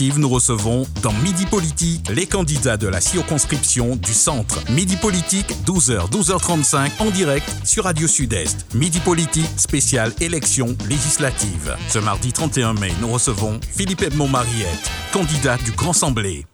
Nous recevons dans Midi Politique les candidats de la circonscription du centre. Midi Politique, 12h, 12h35 en direct sur Radio Sud-Est. Midi Politique, spécial élection législative. Ce mardi 31 mai, nous recevons Philippe Edmond Mariette, candidat du Grand Semblé.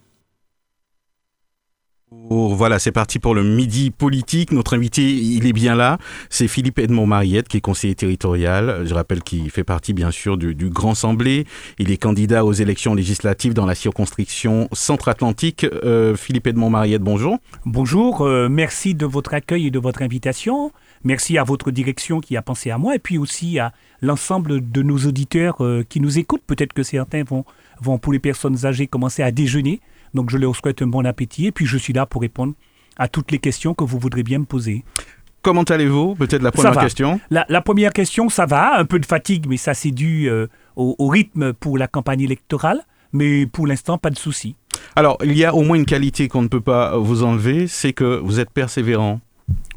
Voilà, c'est parti pour le midi politique. Notre invité, il est bien là. C'est Philippe Edmond Mariette, qui est conseiller territorial. Je rappelle qu'il fait partie, bien sûr, du, Grand Assemblée. Il est candidat aux élections législatives dans la circonscription centre-atlantique. Euh, Philippe Edmond Mariette, bonjour. Bonjour, euh, merci de votre accueil et de votre invitation. Merci à votre direction qui a pensé à moi et puis aussi à l'ensemble de nos auditeurs euh, qui nous écoutent. Peut-être que certains vont, vont, pour les personnes âgées, commencer à déjeuner. Donc je leur souhaite un bon appétit et puis je suis là pour répondre à toutes les questions que vous voudrez bien me poser. Comment allez-vous? Peut-être la première question. La, première question, ça va. Un peu de fatigue, mais ça c'est dû euh, au, rythme pour la campagne électorale. Mais pour l'instant, pas de souci. Alors, il y a au moins une qualité qu'on ne peut pas vous enlever, c'est que vous êtes persévérant.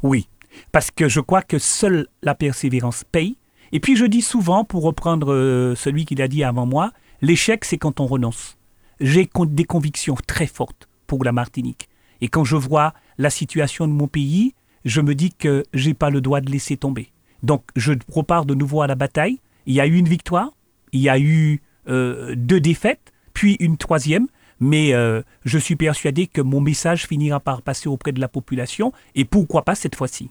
Oui, parce que je crois que seule la persévérance paye. Et puis je dis souvent, pour reprendre euh, celui qui l'a dit avant moi, l'échec c'est quand on renonce j'ai des convictions très fortes pour la Martinique. Et quand je vois la situation de mon pays, je me dis que j'ai pas le droit de laisser tomber. Donc je repars de nouveau à la bataille. Il y a eu une victoire, il y a eu euh, deux défaites, puis une troisième. Mais euh, je suis persuadé que mon message finira par passer auprès de la population et pourquoi pas cette fois-ci?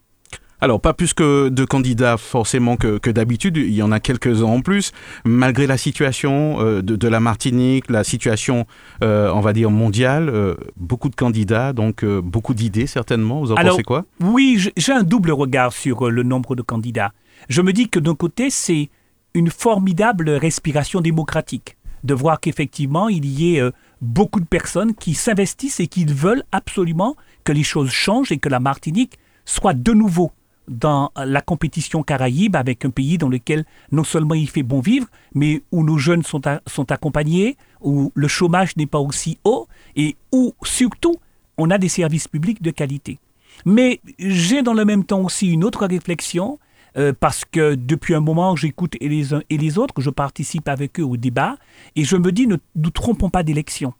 Alors, pas plus que de candidats forcément que, d'habitude, il y en a quelques-uns en plus. Malgré la situation euh, de, la Martinique, la situation, euh, on va dire, mondiale, euh, beaucoup de candidats, donc beaucoup d'idées certainement. Vous en pensez quoi? Oui, j'ai un double regard sur le nombre de candidats. Je me dis que d'un côté, c'est une formidable respiration démocratique de voir qu'effectivement, il y ait beaucoup de personnes qui s'investissent et qui veulent absolument que les choses changent et que la Martinique soit de nouveau dans la compétition caraïbe avec un pays dans lequel non seulement il fait bon vivre, mais où nos jeunes sont, sont accompagnés, où le chômage n'est pas aussi haut et où surtout on a des services publics de qualité. Mais j'ai dans le même temps aussi une autre réflexion, euh, parce que depuis un moment, j'écoute les uns et les autres, je participe avec eux au débat, et je me dis, ne nous trompons pas d'élections.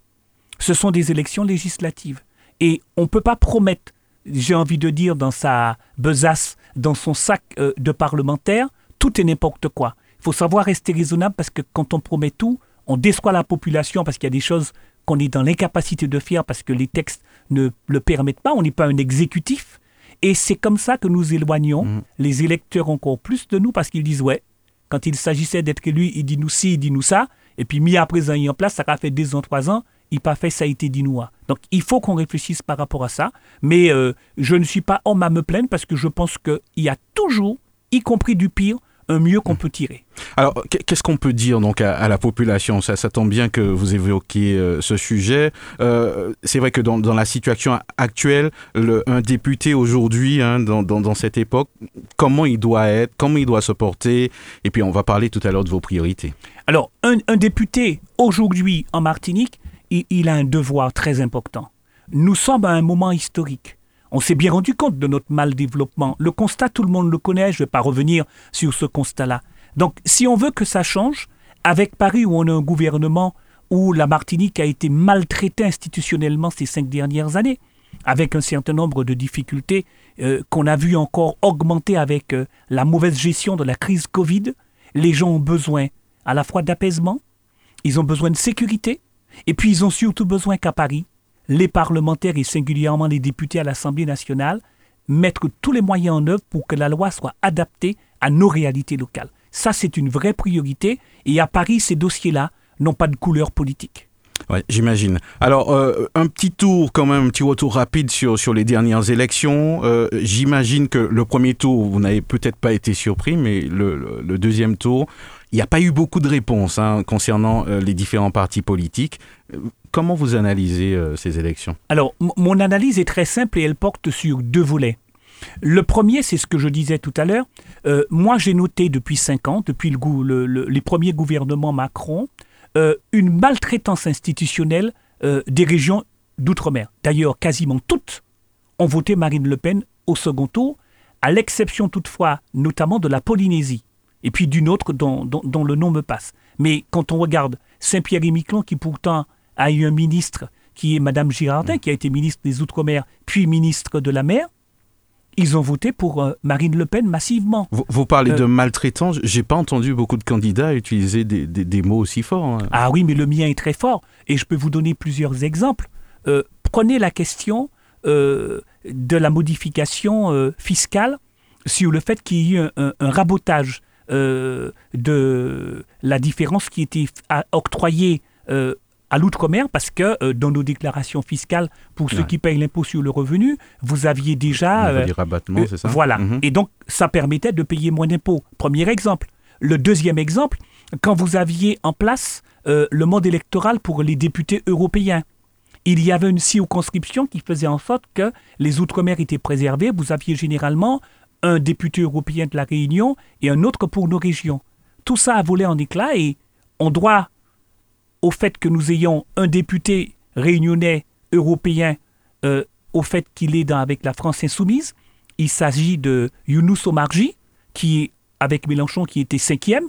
Ce sont des élections législatives. Et on ne peut pas promettre j'ai envie de dire, dans sa besace, dans son sac euh, de parlementaire, tout est n'importe quoi. Il faut savoir rester raisonnable parce que quand on promet tout, on déçoit la population parce qu'il y a des choses qu'on est dans l'incapacité de faire parce que les textes ne le permettent pas. On n'est pas un exécutif. Et c'est comme ça que nous éloignons mmh. les électeurs encore plus de nous parce qu'ils disent ouais, quand il s'agissait d'être élu, il dit nous ci, il dit nous ça. Et puis mis à présent, il en place, ça a fait deux ans, trois ans, il pas fait ça a été dit. Donc il faut qu'on réfléchisse par rapport à ça. Mais euh, je ne suis pas homme à me plaindre parce que je pense qu'il y a toujours, y compris du pire, un mieux qu'on peut tirer. Alors, qu'est-ce qu'on peut dire donc à, la population? Ça, ça, tombe bien que vous évoquiez euh, ce sujet. Euh, c'est vrai que dans, la situation actuelle, le, un député aujourd'hui, hein, dans, dans, cette époque, comment il doit être, comment il doit se porter, et puis on va parler tout à l'heure de vos priorités. Alors, un, un député aujourd'hui en Martinique, il, a un devoir très important. Nous sommes à un moment historique. On s'est bien rendu compte de notre mal développement. Le constat, tout le monde le connaît, je ne vais pas revenir sur ce constat-là. Donc, si on veut que ça change, avec Paris où on a un gouvernement où la Martinique a été maltraitée institutionnellement ces cinq dernières années, avec un certain nombre de difficultés euh, qu'on a vu encore augmenter avec euh, la mauvaise gestion de la crise Covid, les gens ont besoin à la fois d'apaisement, ils ont besoin de sécurité, et puis ils ont surtout besoin qu'à Paris, les parlementaires et singulièrement les députés à l'Assemblée nationale mettent tous les moyens en œuvre pour que la loi soit adaptée à nos réalités locales. Ça, c'est une vraie priorité. Et à Paris, ces dossiers-là n'ont pas de couleur politique. Ouais, j'imagine. Alors, euh, un petit tour, quand même, un petit retour rapide sur, sur les dernières élections. Euh, j'imagine que le premier tour, vous n'avez peut-être pas été surpris, mais le deuxième tour, il n'y a pas eu beaucoup de réponses hein, concernant euh, les différents partis politiques. Comment vous analysez ces élections? Alors, mon analyse est très simple et elle porte sur deux volets. Le premier, c'est ce que je disais tout à l'heure. Moi, j'ai noté depuis cinq ans, depuis le, les premiers gouvernements Macron, une maltraitance institutionnelle des régions d'outre-mer. D'ailleurs, quasiment toutes ont voté Marine Le Pen au second tour, à l'exception toutefois notamment de la Polynésie et puis d'une autre dont, le nom me passe. Mais quand on regarde Saint-Pierre et Miquelon, qui pourtant a eu un ministre qui est Madame Girardin, qui a été ministre des Outre-mer, puis ministre de la Mer, ils ont voté pour euh, Marine Le Pen massivement. Vous, parlez de maltraitance. J'ai pas entendu beaucoup de candidats utiliser des, mots aussi forts. Hein. Ah oui, mais le mien est très fort. Et je peux vous donner plusieurs exemples. prenez la question de la modification fiscale sur le fait qu'il y ait eu un, rabotage euh, de la différence qui était octroyée euh, à l'outre-mer parce que euh, dans nos déclarations fiscales, pour ceux qui payent l'impôt sur le revenu, vous aviez déjà... rabattement, c'est ça Voilà. Mhm. Et donc, ça permettait de payer moins d'impôts. Premier exemple. Le deuxième exemple, quand vous aviez en place le mode électoral pour les députés européens, il y avait une circonscription qui faisait en sorte que les outre-mer étaient préservés. Vous aviez généralement un député européen de la Réunion et un autre pour nos régions. Tout ça a volé en éclats et on doit au fait que nous ayons un député réunionnais européen euh, au fait qu'il est dans, avec la France insoumise. Il s'agit de Younous Omarji, qui est avec Mélenchon, qui était cinquième.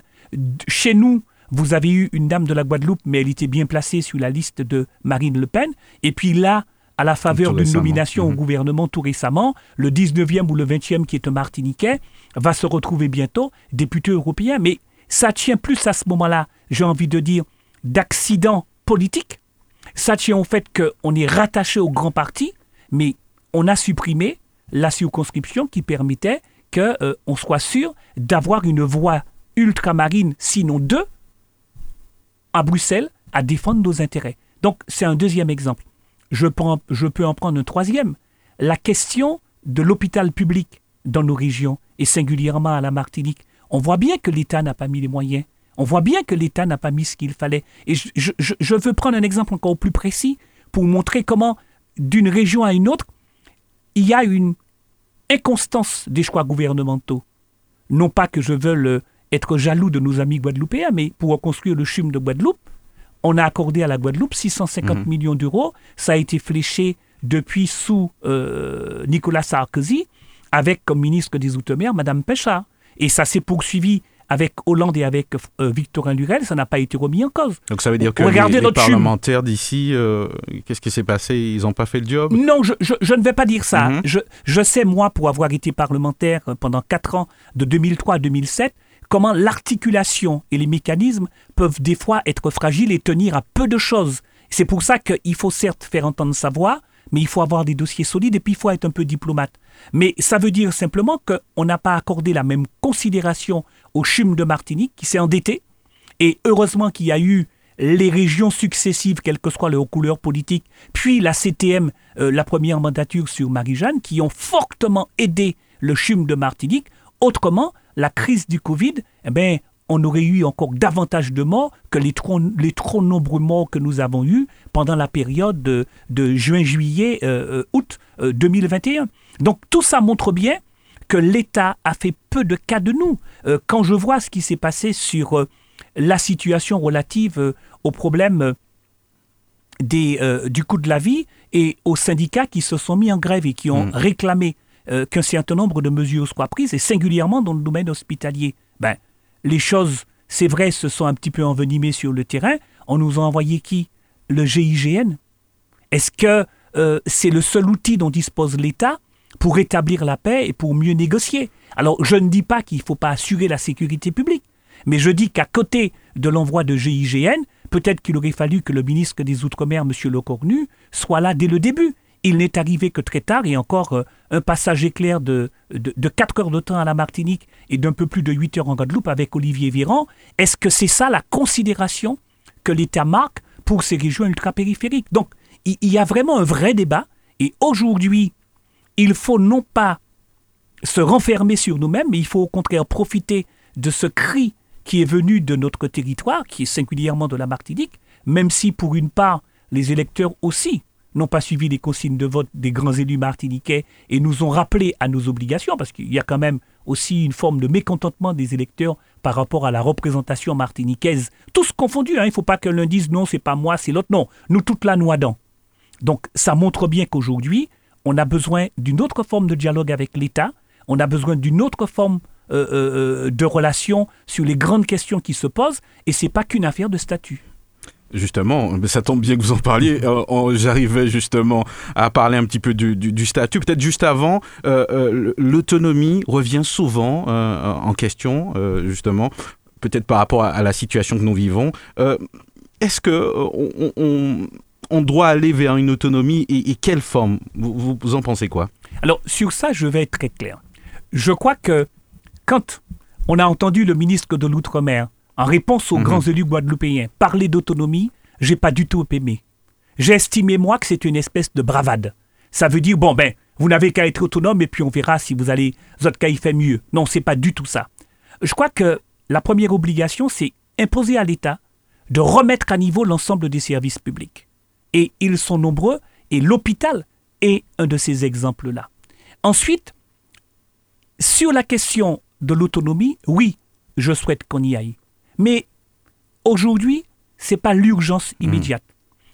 Chez nous, vous avez eu une dame de la Guadeloupe, mais elle était bien placée sur la liste de Marine Le Pen. Et puis là, à la faveur d'une nomination au mhm. gouvernement tout récemment, le 19e ou le 20e qui est un Martiniquais va se retrouver bientôt député européen. Mais ça tient plus à ce moment-là, j'ai envie de dire, d'accident politique. Ça tient au fait qu'on est rattaché au grand parti, mais on a supprimé la circonscription qui permettait qu'on euh, soit sûr d'avoir une voix ultramarine, sinon deux, à Bruxelles, à défendre nos intérêts. Donc c'est un deuxième exemple je peux, en, prendre un troisième. La question de l'hôpital public dans nos régions, et singulièrement à la Martinique, on voit bien que l'État n'a pas mis les moyens. On voit bien que l'État n'a pas mis ce qu'il fallait. Et je, veux prendre un exemple encore plus précis pour montrer comment, d'une région à une autre, il y a une inconstance des choix gouvernementaux. Non pas que je veuille être jaloux de nos amis guadeloupéens, mais pour reconstruire le CHUM de Guadeloupe, on a accordé à la Guadeloupe 650 mhm. millions d'euros. Ça a été fléché depuis sous euh, Nicolas Sarkozy, avec comme ministre des Outre-mer Mme Pécha. Et ça s'est poursuivi avec Hollande et avec euh, Victorin Lurel, ça n'a pas été remis en cause. Donc ça veut dire que les, parlementaires d'ici, euh, qu'est-ce qui s'est passé? Ils n'ont pas fait le job? Non, je, ne vais pas dire ça. Mhm. je, je, sais, moi, pour avoir été parlementaire pendant 4 ans, de 2003 à 2007, comment l'articulation et les mécanismes peuvent des fois être fragiles et tenir à peu de choses. C'est pour ça qu'il faut certes faire entendre sa voix, mais il faut avoir des dossiers solides et puis il faut être un peu diplomate. Mais ça veut dire simplement qu'on n'a pas accordé la même considération au CHUM de Martinique qui s'est endetté. Et heureusement qu'il y a eu les régions successives, quelle que soit leur couleur politique, puis la CTM, euh, la première mandature sur Marie-Jeanne, qui ont fortement aidé le CHUM de Martinique. Autrement, la crise du Covid, eh ben, on aurait eu encore davantage de morts que les trop, nombreux morts que nous avons eus pendant la période de, juin, juillet, euh, euh, août 2021. Euh, Donc tout ça montre bien que l'État a fait peu de cas de nous. quand je vois ce qui s'est passé sur la situation relative au problème des, du coût de la vie et aux syndicats qui se sont mis en grève et qui ont mmh. réclamé euh, qu'un certain nombre de mesures soient prises, et singulièrement dans le domaine hospitalier. Ben, les choses, c'est vrai, se sont un petit peu envenimées sur le terrain. On nous a envoyé qui? Le GIGN Est-ce que euh, c'est le seul outil dont dispose l'État? Pour établir la paix et pour mieux négocier Alors, je ne dis pas qu'il ne faut pas assurer la sécurité publique, mais je dis qu'à côté de l'envoi de GIGN, peut-être qu'il aurait fallu que le ministre des Outre-mer, M. Lecornu, soit là dès le début il n'est arrivé que très tard et encore euh, un passage éclair de, de, 4 heures de temps à la Martinique et d'un peu plus de 8 heures en Guadeloupe avec Olivier Véran. Est-ce que c'est ça la considération que l'État marque pour ces régions ultra-périphériques? Donc, il, y a vraiment un vrai débat et aujourd'hui, il faut non pas se renfermer sur nous-mêmes, mais il faut au contraire profiter de ce cri qui est venu de notre territoire, qui est singulièrement de la Martinique, même si pour une part, les électeurs aussi n'ont pas suivi les consignes de vote des grands élus martiniquais et nous ont rappelé à nos obligations, parce qu'il y a quand même aussi une forme de mécontentement des électeurs par rapport à la représentation martiniquaise. Tous confondus, hein. il ne faut pas que l'un dise non, c'est pas moi, c'est l'autre, non. Nous toute la noix Donc ça montre bien qu'aujourd'hui, on a besoin d'une autre forme de dialogue avec l'État, on a besoin d'une autre forme euh, euh, euh, de relation sur les grandes questions qui se posent, et c'est pas qu'une affaire de statut. Justement, ça tombe bien que vous en parliez. J'arrivais justement à parler un petit peu du, statut. Peut-être juste avant, l'autonomie revient souvent en question, justement, peut-être par rapport à, la situation que nous vivons. Est-ce que on, doit aller vers une autonomie et, quelle forme? Vous, vous, en pensez quoi? Alors sur ça, je vais être très clair. Je crois que quand on a entendu le ministre de l'Outre-mer en réponse aux mhm. grands élus guadeloupéens, parler d'autonomie, j'ai pas du tout aimé. J'ai estimé, moi, que c'est une espèce de bravade. Ça veut dire, bon, ben, vous n'avez qu'à être autonome et puis on verra si vous allez, votre cas, il fait mieux. Non, c'est pas du tout ça. Je crois que la première obligation, c'est imposer à l'État de remettre à niveau l'ensemble des services publics. Et ils sont nombreux et l'hôpital est un de ces exemples-là. Ensuite, sur la question de l'autonomie, oui, je souhaite qu'on y aille. Mais aujourd'hui, ce n'est pas l'urgence hmm. immédiate.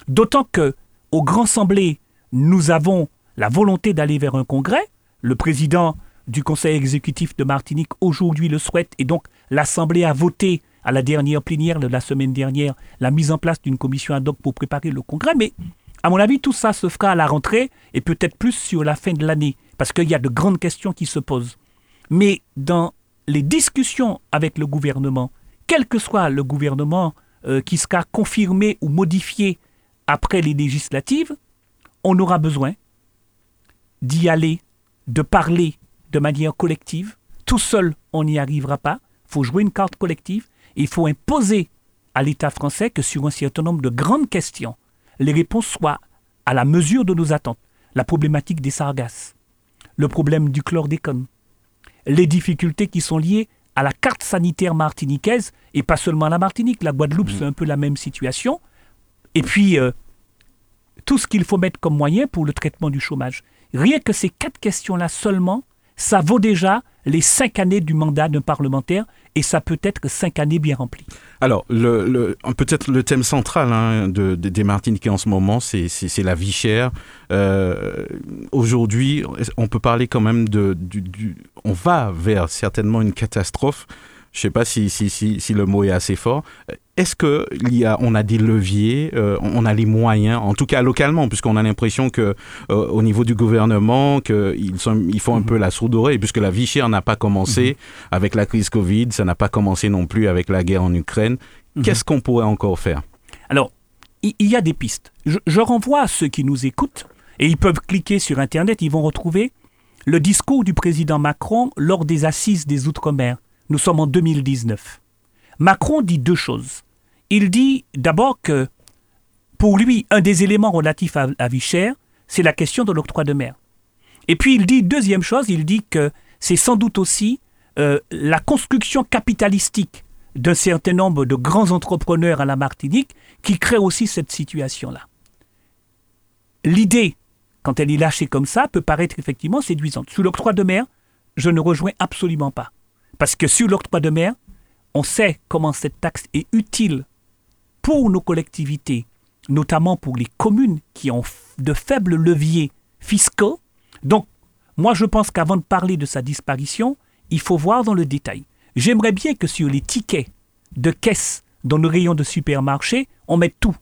D'autant que au Grand Assemblée, nous avons la volonté d'aller vers un congrès. Le président du Conseil exécutif de Martinique aujourd'hui le souhaite et donc l'Assemblée a voté à la dernière plénière de la semaine dernière la mise en place d'une commission ad hoc pour préparer le congrès. Mais à mon avis, tout ça se fera à la rentrée et peut-être plus sur la fin de l'année parce qu'il y a de grandes questions qui se posent. Mais dans les discussions avec le gouvernement, quel que soit le gouvernement euh, qui sera confirmé ou modifié après les législatives, on aura besoin d'y aller, de parler de manière collective. Tout seul, on n'y arrivera pas. Il faut jouer une carte collective. Il faut imposer à l'État français que sur un certain nombre de grandes questions, les réponses soient à la mesure de nos attentes. La problématique des sargasses, le problème du chlordécone, les difficultés qui sont liées à la carte sanitaire martiniquaise, et pas seulement à la Martinique, la Guadeloupe, c'est mm. un peu la même situation. Et puis, euh, tout ce qu'il faut mettre comme moyen pour le traitement du chômage. Rien que ces quatre questions-là seulement, ça vaut déjà les cinq années du mandat d'un parlementaire et ça peut être cinq années bien remplies. Alors, peut-être le thème central hein, de, des Martiniquais en ce moment, c'est la vie chère. Euh, aujourd'hui, on peut parler quand même de... Du, on va vers certainement une catastrophe. Je ne sais pas si, si, si, si, le mot est assez fort. Est-ce qu'on a, on a des leviers, euh, on a les moyens, en tout cas localement, puisqu'on a l'impression que euh, au niveau du gouvernement, qu'ils ils font un mhm. peu la sourde oreille, puisque la vie chère n'a pas commencé mhm. avec la crise Covid, ça n'a pas commencé non plus avec la guerre en Ukraine. Mhm. Qu'est-ce qu'on pourrait encore faire? Alors, il y, a des pistes. Je, je renvoie à ceux qui nous écoutent, et ils peuvent cliquer sur Internet, ils vont retrouver le discours du président Macron lors des assises des Outre-mer. Nous sommes en 2019. Macron dit deux choses il dit d'abord que pour lui, un des éléments relatifs à la vie chère, c'est la question de l'octroi de mer. Et puis il dit, deuxième chose, il dit que c'est sans doute aussi euh, la construction capitalistique d'un certain nombre de grands entrepreneurs à la Martinique qui crée aussi cette situation-là. L'idée, quand elle est lâchée comme ça, peut paraître effectivement séduisante. Sur l'octroi de mer, je ne rejoins absolument pas. Parce que sur l'octroi de mer, on sait comment cette taxe est utile pour nos collectivités, notamment pour les communes qui ont de faibles leviers fiscaux. Donc, moi, je pense qu'avant de parler de sa disparition, il faut voir dans le détail. J'aimerais bien que sur les tickets de caisse dans nos rayons de supermarché, on mette tout.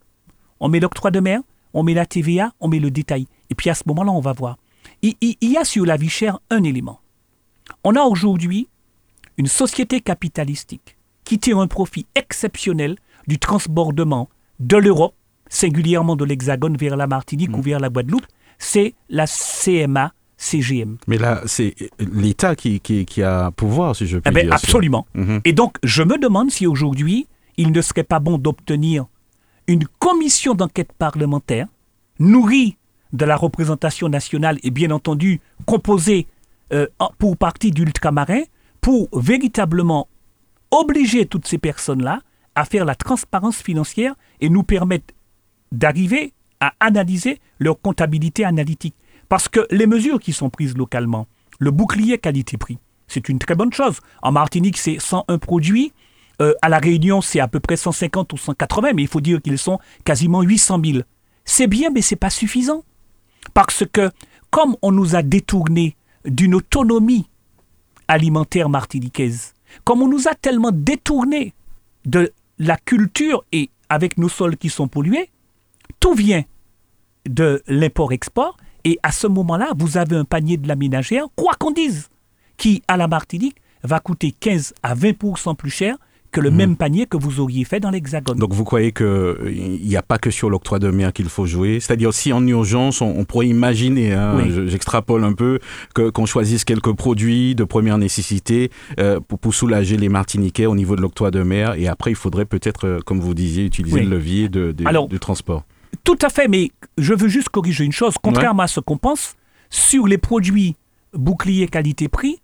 On met l'octroi de mer, on met la TVA, on met le détail. Et puis à ce moment-là, on va voir. Il, il y a sur la vie chère un élément. On a aujourd'hui une société capitalistique qui tire un profit exceptionnel du transbordement de l'Europe, singulièrement de l'Hexagone vers la Martinique ou mm. vers la Guadeloupe, c'est la CMA CGM. Mais là, c'est l'État qui, qui, a pouvoir, si je puis eh ben, Absolument. Mm-hmm. Et donc, je me demande si aujourd'hui, il ne serait pas bon d'obtenir une commission d'enquête parlementaire nourrie de la représentation nationale et bien entendu composée euh, pour partie d'ultramarins pour véritablement obliger toutes ces personnes-là à faire la transparence financière et nous permettre d'arriver à analyser leur comptabilité analytique. Parce que les mesures qui sont prises localement, le bouclier qualité-prix, c'est une très bonne chose. En Martinique, c'est 101 produits. Euh, à La Réunion, c'est à peu près 150 ou 180, mais il faut dire qu'ils sont quasiment 800 000. C'est bien, mais ce n'est pas suffisant. Parce que, comme on nous a détourné d'une autonomie alimentaire martiniquaise, comme on nous a tellement détourné de la culture et avec nos sols qui sont pollués, tout vient de l'import-export. Et à ce moment-là, vous avez un panier de la ménagère, quoi qu'on dise, qui, à la Martinique, va coûter 15 à 20% plus cher que le Mhm. même panier que vous auriez fait dans l'Hexagone. Donc vous croyez qu'il n'y a pas que sur l'octroi de mer qu'il faut jouer? C'est-à-dire si en urgence, on, on pourrait imaginer, hein, Oui. j'extrapole un peu, qu'on choisisse quelques produits de première nécessité euh, pour, pour soulager les Martiniquais au niveau de l'octroi de mer et après il faudrait peut-être, euh, comme vous disiez, utiliser Oui. le levier de, de- Alors- du transport. Tout à fait, mais je veux juste corriger une chose. Contrairement à ce qu'on pense, sur les produits boucliers qualité-prix,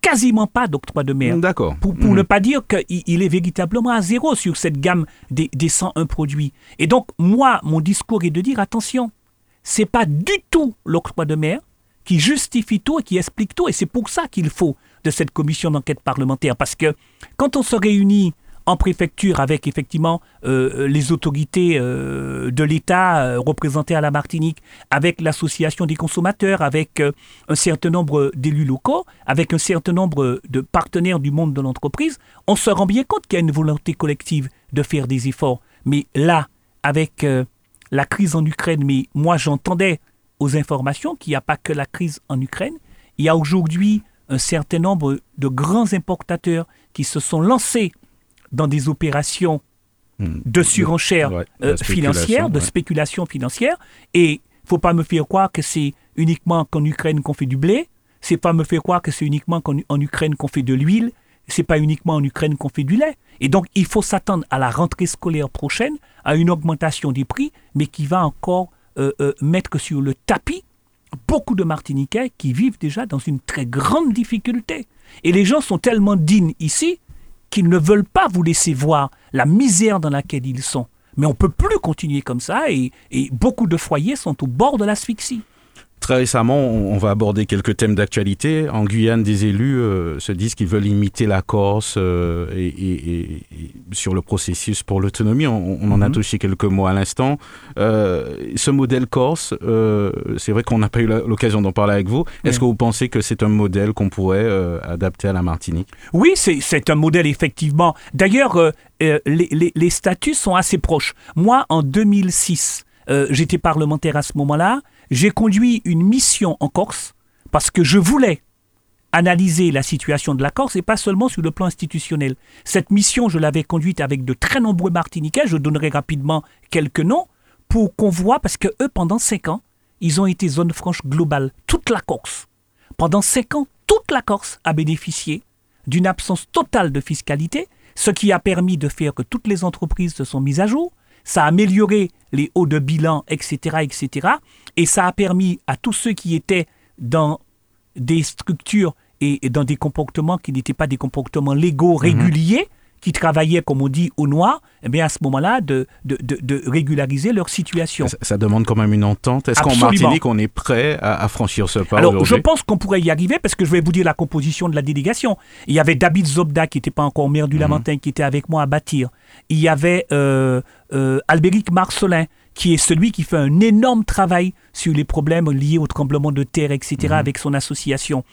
quasiment pas d'octroi de mer. D'accord. Pour, pour Mhm. ne pas dire qu'il il est véritablement à zéro sur cette gamme des, des 101 produits. Et donc, moi, mon discours est de dire attention, c'est pas du tout l'octroi de mer qui justifie tout et qui explique tout. Et c'est pour ça qu'il faut de cette commission d'enquête parlementaire. Parce que quand on se réunit en préfecture avec effectivement euh, les autorités euh, de l'État euh, représentées à la Martinique, avec l'association des consommateurs, avec euh, un certain nombre d'élus locaux, avec un certain nombre de partenaires du monde de l'entreprise, on se rend bien compte qu'il y a une volonté collective de faire des efforts. Mais là, avec euh, la crise en Ukraine, mais moi j'entendais aux informations qu'il n'y a pas que la crise en Ukraine, il y a aujourd'hui un certain nombre de grands importateurs qui se sont lancés dans des opérations Mhm. de surenchère Ouais, euh, financière, de ouais. spéculation financière. Et faut pas me faire croire que c'est uniquement qu'en Ukraine qu'on fait du blé. C'est pas me faire croire que c'est uniquement qu'en en Ukraine qu'on fait de l'huile. C'est pas uniquement en Ukraine qu'on fait du lait. Et donc, il faut s'attendre à la rentrée scolaire prochaine à une augmentation des prix, mais qui va encore euh, euh, mettre sur le tapis beaucoup de Martiniquais qui vivent déjà dans une très grande difficulté. Et les gens sont tellement dignes ici qu'ils ne veulent pas vous laisser voir la misère dans laquelle ils sont. Mais on ne peut plus continuer comme ça et, beaucoup de foyers sont au bord de l'asphyxie. Très récemment, on va aborder quelques thèmes d'actualité. En Guyane, des élus euh, se disent qu'ils veulent imiter la Corse euh, et, et- et- et sur le processus pour l'autonomie. On, on en a Mhm. touché quelques mots à l'instant. Euh, ce modèle corse, c'est vrai qu'on n'a pas eu l'occasion d'en parler avec vous. Est-ce Oui. que vous pensez que c'est un modèle qu'on pourrait adapter à la Martinique? Oui, c'est un modèle effectivement. D'ailleurs, les, les- les statuts sont assez proches. Moi, en 2006, euh, j'étais parlementaire à ce moment-là. J'ai conduit une mission en Corse parce que je voulais analyser la situation de la Corse et pas seulement sur le plan institutionnel. Cette mission, je l'avais conduite avec de très nombreux Martiniquais. Je donnerai rapidement quelques noms pour qu'on voit, parce que eux, pendant cinq ans, ils ont été zone franche globale, toute la Corse. Pendant cinq ans, toute la Corse a bénéficié d'une absence totale de fiscalité, ce qui a permis de faire que toutes les entreprises se sont mises à jour. Ça a amélioré les hauts de bilan, etc., etc. Et ça a permis à tous ceux qui étaient dans des structures et, et dans des comportements qui n'étaient pas des comportements légaux réguliers, qui travaillaient, comme on dit, au noir, eh bien à ce moment-là, de, de, de- de régulariser leur situation. ça, ça demande quand même une entente. Est-ce qu'en. Martinique, on est prêt à, à franchir ce pas Alors, je pense qu'on pourrait y arriver parce que je vais vous dire la composition de la délégation. Il y avait David Zobda qui n'était pas encore maire du Lamentin, qui était avec moi à bâtir. Il y avait euh, euh, Albéric Marcelin, qui est celui qui fait un énorme travail sur les problèmes liés au tremblement de terre, etc., avec son association.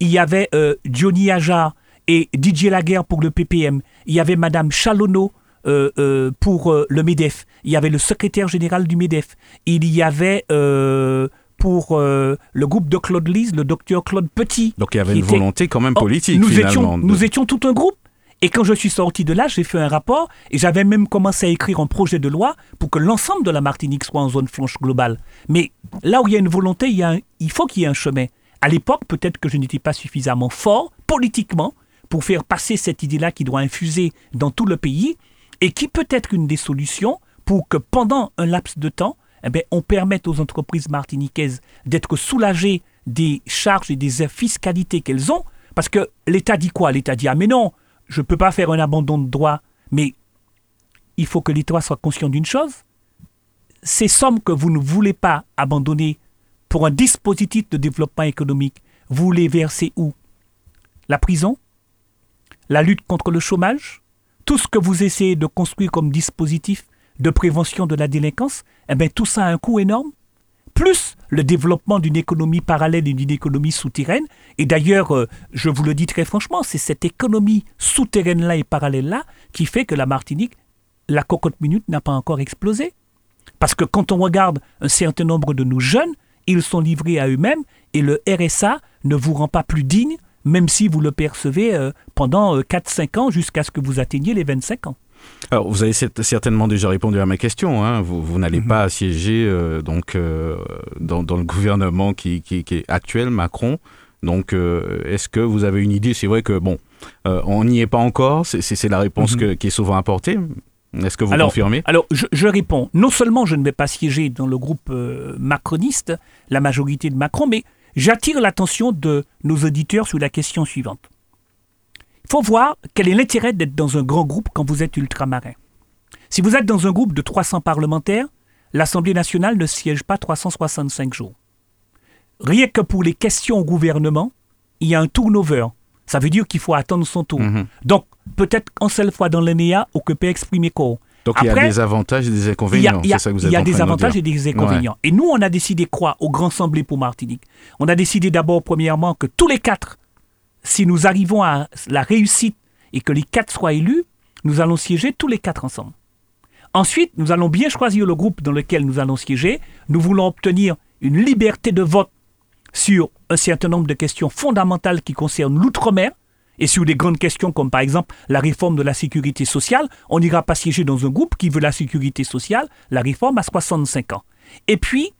Il y avait euh, Johnny Ajar et Didier Laguerre pour le PPM. Il y avait Madame Chalonneau euh, euh, pour euh, le MEDEF. Il y avait le secrétaire général du MEDEF. Il y avait euh, pour le groupe de Claude Lise, le docteur Claude Petit. Donc il y avait une était- volonté quand même Oh, politique nous finalement. étions, de- nous étions tout un groupe. Et quand je suis sorti de là, j'ai fait un rapport et j'avais même commencé à écrire un projet de loi pour que l'ensemble de la Martinique soit en zone franche globale. Mais là où il y a une volonté, il, y a un- il faut qu'il y ait un chemin. À l'époque, peut-être que je n'étais pas suffisamment fort politiquement pour faire passer cette idée-là qui doit infuser dans tout le pays et qui peut être une des solutions pour que pendant un laps de temps, eh bien, on permette aux entreprises martiniquaises d'être soulagées des charges et des fiscalités qu'elles ont. Parce que l'État dit quoi? L'État dit Ah, mais non, je ne peux pas faire un abandon de droit, mais il faut que l'État soit conscient d'une chose. Ces sommes que vous ne voulez pas abandonner pour un dispositif de développement économique, vous les versez où? La prison? La lutte contre le chômage Tout ce que vous essayez de construire comme dispositif de prévention de la délinquance, eh bien, tout ça a un coût énorme plus le développement d'une économie parallèle et d'une économie souterraine. Et d'ailleurs, euh, je vous le dis très franchement, c'est cette économie souterraine-là et parallèle-là qui fait que la Martinique la cocotte minute n'a pas encore explosé. Parce que quand on regarde un certain nombre de nos jeunes, ils sont livrés à eux-mêmes et le RSA ne vous rend pas plus digne, même si vous le percevez euh, pendant 4-5 euh, ans jusqu'à ce que vous atteigniez les 25 ans. Alors, vous avez certainement déjà répondu à ma question. Hein. Vous, n'allez mhm. pas siéger euh, donc, dans, le gouvernement qui, est actuel, Macron. Donc, est-ce que vous avez une idée? C'est vrai que, bon, on n'y est pas encore. C'est la réponse mhm. qui est souvent apportée. Est-ce que vous confirmez? Alors, je, réponds. Non seulement je ne vais pas siéger dans le groupe macroniste, la majorité de Macron, mais j'attire l'attention de nos auditeurs sur la question suivante. Il faut voir quel est l'intérêt d'être dans un grand groupe quand vous êtes ultramarin. Si vous êtes dans un groupe de 300 parlementaires, l'Assemblée nationale ne siège pas 365 jours. Rien que pour les questions au gouvernement, il y a un turnover. Ça veut dire qu'il faut attendre son tour. Mhm. Donc, peut-être qu'en seule fois dans l'ENEA, on peut exprimer quoi. Donc il y a des avantages et des inconvénients. Il y a, ça que vous il y a des avantages et des inconvénients. Et nous, on a décidé quoi au Grand Assemblée pour Martinique? On a décidé d'abord, premièrement, que tous les quatre, si nous arrivons à la réussite et que les quatre soient élus, nous allons siéger tous les quatre ensemble. Ensuite, nous allons bien choisir le groupe dans lequel nous allons siéger. Nous voulons obtenir une liberté de vote sur un certain nombre de questions fondamentales qui concernent l'outre-mer, et sur des grandes questions comme par exemple la réforme de la sécurité sociale, on n'ira pas siéger dans un groupe qui veut la sécurité sociale, la réforme à 65 ans. Et puis,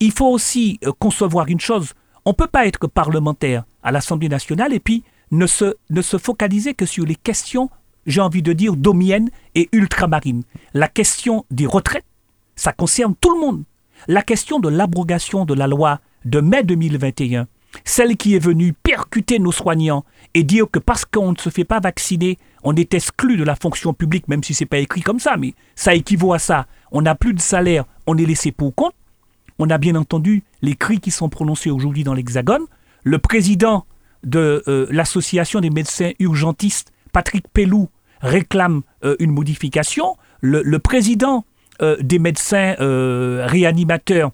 il faut aussi euh, concevoir une chose, on ne peut pas être parlementaire à l'Assemblée nationale et puis ne se, ne se focaliser que sur les questions, j'ai envie de dire, domiennes et ultramarines. La question des retraites, ça concerne tout le monde. La question de l'abrogation de la loi de mai 2021, celle qui est venue percuter nos soignants et dire que parce qu'on ne se fait pas vacciner, on est exclu de la fonction publique, même si ce n'est pas écrit comme ça, mais ça équivaut à ça. On n'a plus de salaire, on est laissé pour compte. On a bien entendu les cris qui sont prononcés aujourd'hui dans l'Hexagone. Le président de euh, l'association des médecins urgentistes, Patrick Pellou, réclame euh, une modification. Le, président euh, des médecins réanimateurs,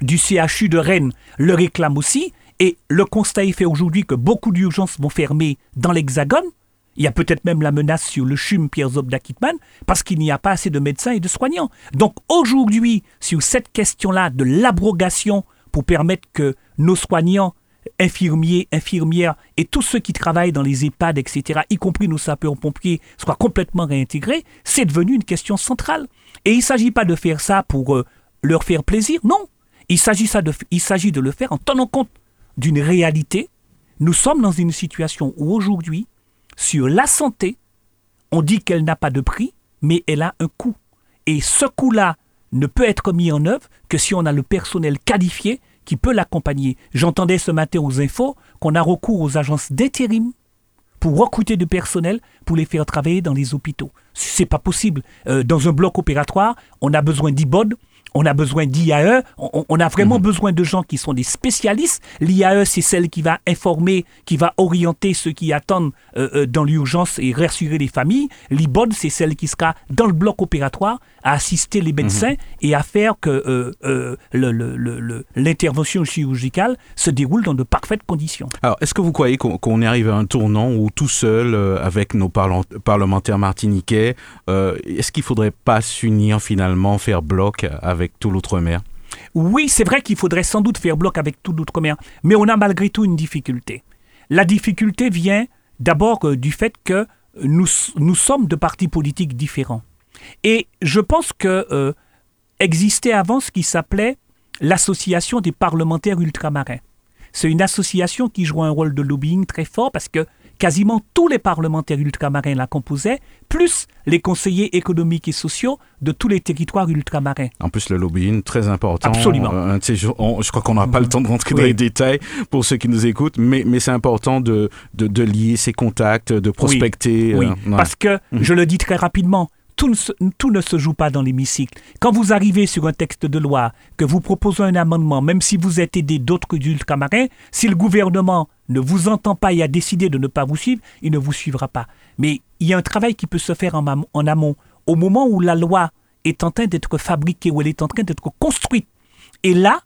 du CHU de Rennes le réclame aussi. Et le constat est fait aujourd'hui que beaucoup d'urgences vont fermer dans l'Hexagone. Il y a peut-être même la menace sur le CHUM Pierre Zobda-Kittman parce qu'il n'y a pas assez de médecins et de soignants. Donc aujourd'hui, sur cette question-là de l'abrogation pour permettre que nos soignants, infirmiers, infirmières et tous ceux qui travaillent dans les EHPAD, etc., y compris nos sapeurs-pompiers, soient complètement réintégrés, c'est devenu une question centrale. Et il ne s'agit pas de faire ça pour euh, leur faire plaisir, non. Il s'agit, de, le faire en tenant compte d'une réalité. Nous sommes dans une situation où aujourd'hui, sur la santé, on dit qu'elle n'a pas de prix, mais elle a un coût. Et ce coût-là ne peut être mis en œuvre que si on a le personnel qualifié qui peut l'accompagner. J'entendais ce matin aux infos qu'on a recours aux agences d'intérim pour recruter du personnel pour les faire travailler dans les hôpitaux. C'est pas possible. Euh, dans un bloc opératoire, on a besoin d'IBOD, on a besoin d'IAE, on, a vraiment mhm. besoin de gens qui sont des spécialistes. L'IAE, c'est celle qui va informer, qui va orienter ceux qui attendent euh, euh, dans l'urgence et rassurer les familles. L'IBOD, c'est celle qui sera dans le bloc opératoire à assister les médecins mhm. et à faire que euh, l'intervention chirurgicale se déroule dans de parfaites conditions. Alors, est-ce que vous croyez qu'on est arrivé à un tournant où tout seul, avec nos parlementaires martiniquais, est-ce qu'il ne faudrait pas s'unir finalement, faire bloc avec tout l'outre-mer Oui, c'est vrai qu'il faudrait sans doute faire bloc avec tout l'outre-mer, mais on a malgré tout une difficulté. La difficulté vient d'abord euh, du fait que nous, nous sommes de partis politiques différents. Et je pense que euh, existait avant ce qui s'appelait l'association des parlementaires ultramarins. C'est une association qui joue un rôle de lobbying très fort parce que quasiment tous les parlementaires ultramarins la composaient, plus les conseillers économiques et sociaux de tous les territoires ultramarins. En plus, le lobbying, très important. Absolument. Euh, je crois qu'on n'a pas le temps de rentrer dans les détails pour ceux qui nous écoutent, mais, mais c'est important de, de, lier ces contacts, de prospecter. Oui, euh, parce que, mhm. je le dis très rapidement, tout ne, se, joue pas dans l'hémicycle. Quand vous arrivez sur un texte de loi, que vous proposez un amendement, même si vous êtes aidé d'autres ultramarins, si le gouvernement ne vous entend pas et a décidé de ne pas vous suivre, il ne vous suivra pas. Mais il y a un travail qui peut se faire en, en amont. Au moment où la loi est en train d'être fabriquée, où elle est en train d'être construite. Et là,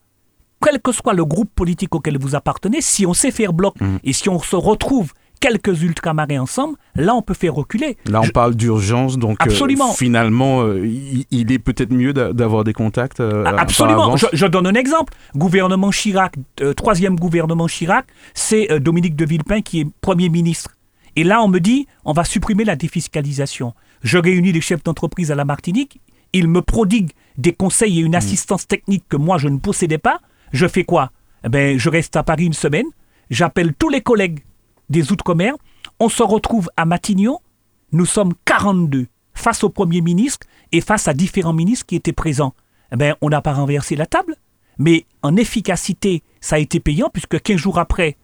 quel que soit le groupe politique auquel vous appartenez, si on sait faire bloc mmh. et si on se retrouve quelques ultramarins ensemble, là on peut faire reculer. Là on Je- parle d'urgence, donc euh, Absolument. finalement euh, il, il est peut-être mieux d'a- d'avoir des contacts. euh, Ah, Absolument. Je, je donne un exemple. Gouvernement Chirac, troisième gouvernement Chirac, c'est Dominique de Villepin qui est Premier ministre. Et là, on me dit, on va supprimer la défiscalisation. Je réunis les chefs d'entreprise à la Martinique. Ils me prodiguent des conseils et une assistance technique que moi, je ne possédais pas. Je fais quoi? Eh ben, Je reste à Paris une semaine. J'appelle tous les collègues des Outre-mer. On se retrouve à Matignon. Nous sommes 42 face au Premier ministre et face à différents ministres qui étaient présents. Eh ben, on n'a pas renversé la table, mais en efficacité, ça a été payant puisque 15 jours après,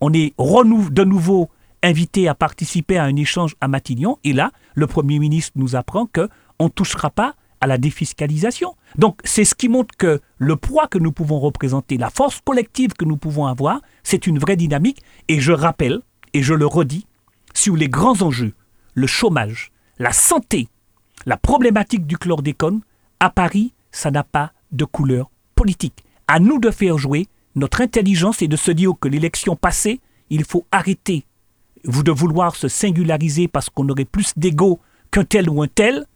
on est de nouveau invité à participer à un échange à Matignon. Et là, le Premier ministre nous apprend qu'on ne touchera pas à la défiscalisation. Donc, c'est ce qui montre que le poids que nous pouvons représenter, la force collective que nous pouvons avoir, c'est une vraie dynamique. Et je rappelle, et je le redis, sur les grands enjeux, le chômage, la santé, la problématique du chlordécone, à Paris, ça n'a pas de couleur politique. À nous de faire jouer notre intelligence et de se dire que l'élection passée, il faut arrêter vous de vouloir se singulariser parce qu'on aurait plus d'ego qu'un tel ou un tel.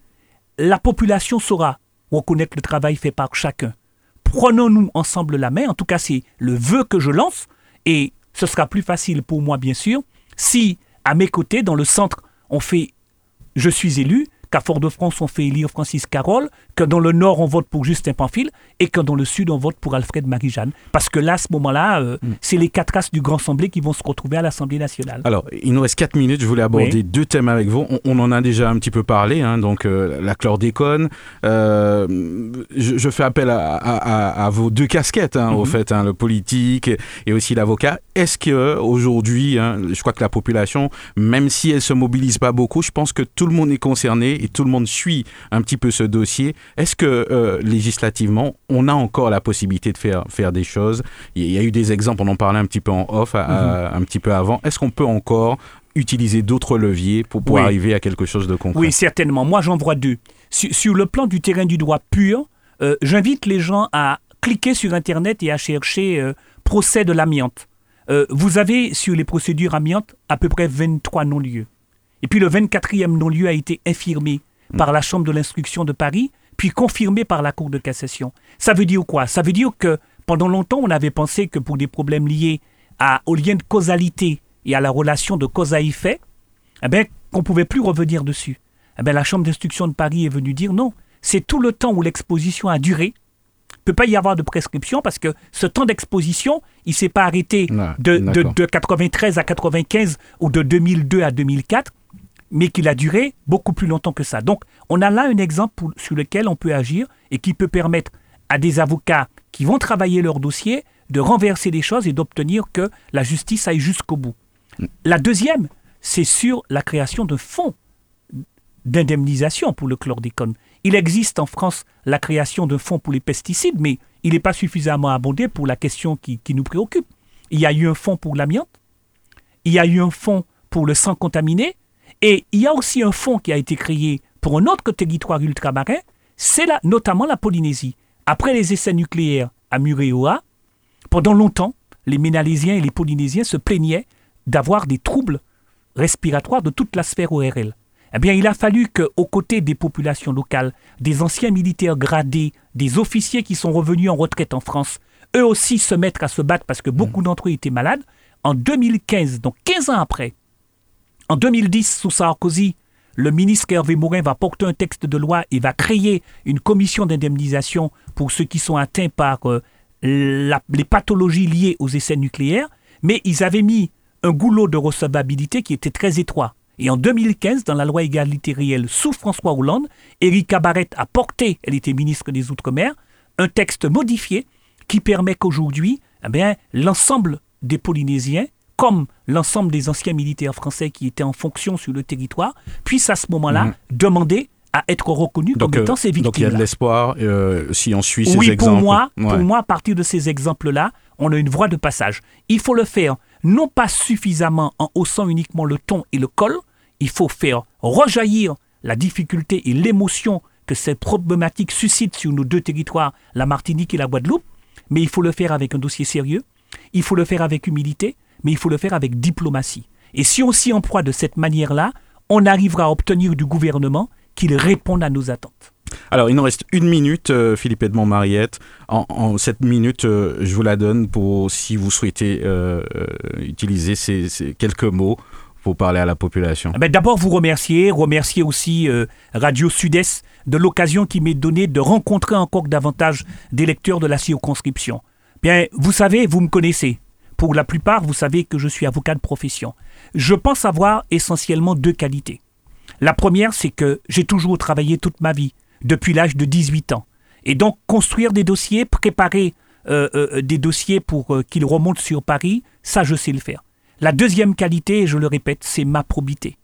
La population saura reconnaître le travail fait par chacun. Prenons-nous ensemble la main, en tout cas c'est le vœu que je lance, et ce sera plus facile pour moi bien sûr. Si à mes côtés, dans le centre, on fait je suis élu, qu'à Fort-de-France, on fait élire Francis Carole, que dans le Nord, on vote pour Justin Pamphile, et que dans le Sud, on vote pour Alfred Marie-Jeanne. Parce que là, à ce moment-là, euh, c'est les quatre races du Grand Assemblée qui vont se retrouver à l'Assemblée nationale. Alors, il nous reste 4 minutes. Je voulais aborder Oui. deux thèmes avec vous. On, on en a déjà un petit peu parlé, hein, donc euh, la chlordécone. Euh, je, je fais appel à, à- à- à vos deux casquettes, hein, au Mhm. fait, hein, le politique et aussi l'avocat. Est-ce que aujourd'hui, hein, je crois que la population, même si elle se mobilise pas beaucoup, je pense que tout le monde est concerné et tout le monde suit un petit peu ce dossier. Est-ce que euh, législativement, on a encore la possibilité de faire faire des choses Il y a eu des exemples, on en parlait un petit peu en off, à- à- un petit peu avant. Est-ce qu'on peut encore utiliser d'autres leviers pour, pour Oui. arriver à quelque chose de concret? Oui, certainement. Moi, j'en vois deux. Sur, sur le plan du terrain du droit pur, euh, j'invite les gens à cliquer sur Internet et à chercher euh, procès de l'amiante. Euh, vous avez sur les procédures amiante à peu près 23 non-lieux. Et puis le 24e non-lieu a été infirmé par la Chambre de l'instruction de Paris, puis confirmé par la Cour de cassation. Ça veut dire quoi? Ça veut dire que pendant longtemps, on avait pensé que pour des problèmes liés à, au lien de causalité et à la relation de cause à effet, eh ben, qu'on ne pouvait plus revenir dessus. Eh ben, la Chambre d'instruction de Paris est venue dire non, c'est tout le temps où l'exposition a duré. Il ne peut pas y avoir de prescription parce que ce temps d'exposition, il ne s'est pas arrêté de, de, de 93 à 95 ou de 2002 à 2004, mais qu'il a duré beaucoup plus longtemps que ça. Donc, on a là un exemple pour- sur lequel on peut agir et qui peut permettre à des avocats qui vont travailler leur dossier de renverser les choses et d'obtenir que la justice aille jusqu'au bout. La deuxième, c'est sur la création de fonds d'indemnisation pour le chlordécone. Il existe en France la création de fonds pour les pesticides, mais il n'est pas suffisamment abondé pour la question qui, qui nous préoccupe. Il y a eu un fonds pour l'amiante, il y a eu un fonds pour le sang contaminé, et il y a aussi un fonds qui a été créé pour un autre territoire ultramarin, c'est la- notamment la Polynésie. Après les essais nucléaires à Muréoa, pendant longtemps, les Ménalésiens et les Polynésiens se plaignaient d'avoir des troubles respiratoires de toute la sphère ORL. Eh bien, il a fallu qu'aux côtés des populations locales, des anciens militaires gradés, des officiers qui sont revenus en retraite en France, eux aussi se mettent à se battre parce que beaucoup d'entre eux étaient malades. En 2015, donc 15 ans après, en 2010, sous Sarkozy, le ministre Hervé Morin va porter un texte de loi et va créer une commission d'indemnisation pour ceux qui sont atteints par euh, les pathologies liées aux essais nucléaires, mais ils avaient mis un goulot de recevabilité qui était très étroit. Et en 2015, dans la loi égalité réelle sous François Hollande, Erika Barrett a porté, elle était ministre des Outre-mer, un texte modifié qui permet qu'aujourd'hui, eh l'ensemble des Polynésiens, comme l'ensemble des anciens militaires français qui étaient en fonction sur le territoire, puissent à ce moment-là Mhm. demander à être reconnus comme donc, étant euh, ces victimes. donc il y a de l'espoir euh, si on suit ces Oui, exemples. pour moi, pour moi, à partir de ces exemples-là, on a une voie de passage. Il faut le faire non pas suffisamment en haussant uniquement le ton et le col, il faut faire rejaillir la difficulté et l'émotion que ces problématiques suscitent sur nos deux territoires, la Martinique et la Guadeloupe, mais il faut le faire avec un dossier sérieux, il faut le faire avec humilité, mais il faut le faire avec diplomatie. Et si on s'y emploie de cette manière-là, on arrivera à obtenir du gouvernement qu'il réponde à nos attentes. Alors, il nous reste une minute, euh, Philippe Edmond Mariette. En, cette minute, euh, je vous la donne pour si vous souhaitez euh, utiliser ces, quelques mots pour parler à la population. Eh ben, d'abord, vous remercier, remercier aussi Radio Sud-Est de l'occasion qui m'est donnée de rencontrer encore davantage d'électeurs de la circonscription. Bien, vous savez, vous me connaissez. Pour la plupart, vous savez que je suis avocat de profession. Je pense avoir essentiellement deux qualités. La première, c'est que j'ai toujours travaillé toute ma vie depuis l'âge de 18 ans. Et donc construire des dossiers, préparer euh, euh, des dossiers pour euh, qu'ils remontent sur Paris, ça je sais le faire. La deuxième qualité, et je le répète, c'est ma probité.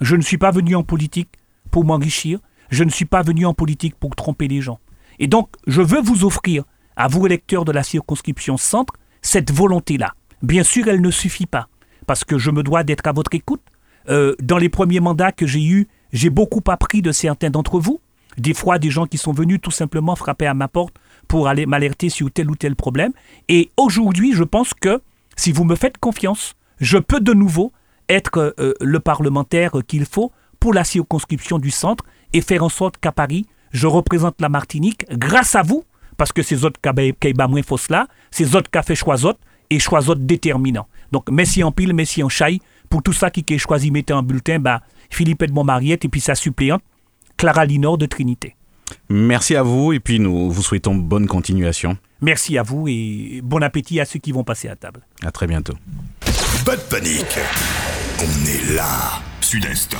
Je ne suis pas venu en politique pour m'enrichir, je ne suis pas venu en politique pour tromper les gens. Et donc, je veux vous offrir, à vous électeurs de la circonscription centre, cette volonté-là. Bien sûr, elle ne suffit pas, parce que je me dois d'être à votre écoute. dans les premiers mandats que j'ai eus, j'ai beaucoup appris de certains d'entre vous. Des fois, des gens qui sont venus tout simplement frapper à ma porte pour aller m'alerter sur tel ou tel problème. Et aujourd'hui, je pense que si vous me faites confiance, je peux de nouveau être euh, le parlementaire qu'il faut pour la circonscription du centre et faire en sorte qu'à Paris, je représente la Martinique grâce à vous, parce que ces autres qui moins fausse là, ces autres fait choisot et choisot déterminant. Donc, merci en pile, merci en chaille. Pour tout ça qui est choisi, mettez en bulletin, bah, Philippe Edmond Mariette et puis sa suppléante, Clara Linor de Trinité. Merci à vous et puis nous vous souhaitons bonne continuation. Merci à vous et bon appétit à ceux qui vont passer à table. À très bientôt. Pas de panique. On est là. Sud-Est.